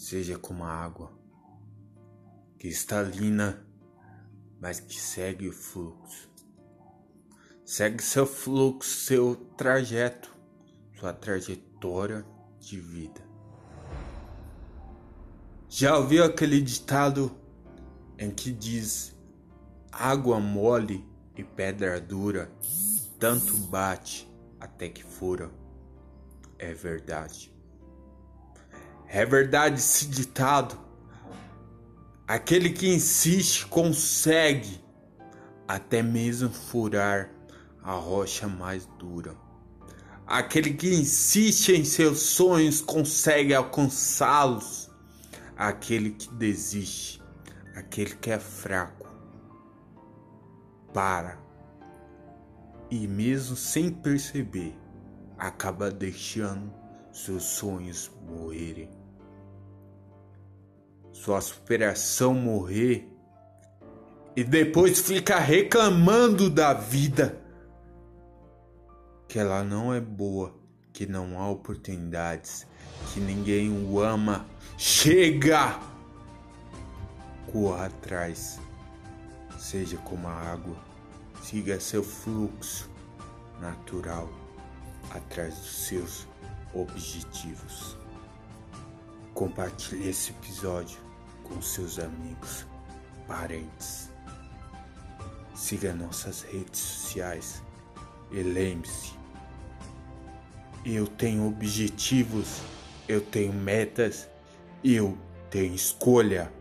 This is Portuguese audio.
seja como a água, cristalina, mas que segue o fluxo. Segue seu fluxo, seu trajeto, sua trajetória de vida. Já ouviu aquele ditado em que diz: água mole e pedra dura, tanto bate até que fura? É verdade. É verdade esse ditado. Aquele que insiste consegue até mesmo furar a rocha mais dura. Aquele que insiste em seus sonhos consegue alcançá-los. Aquele que desiste, aquele que é fraco, para e mesmo sem perceber, acaba deixando seus sonhos morrerem sua superação morrer e depois fica reclamando da vida que ela não é boa, que não há oportunidades, que ninguém o ama. Chega! Corra atrás, seja como a água, siga seu fluxo natural atrás dos seus objetivos. Compartilhe esse episódio com seus amigos, parentes. Siga nossas redes sociais e lembre-se: eu tenho objetivos, eu tenho metas, eu tenho escolha.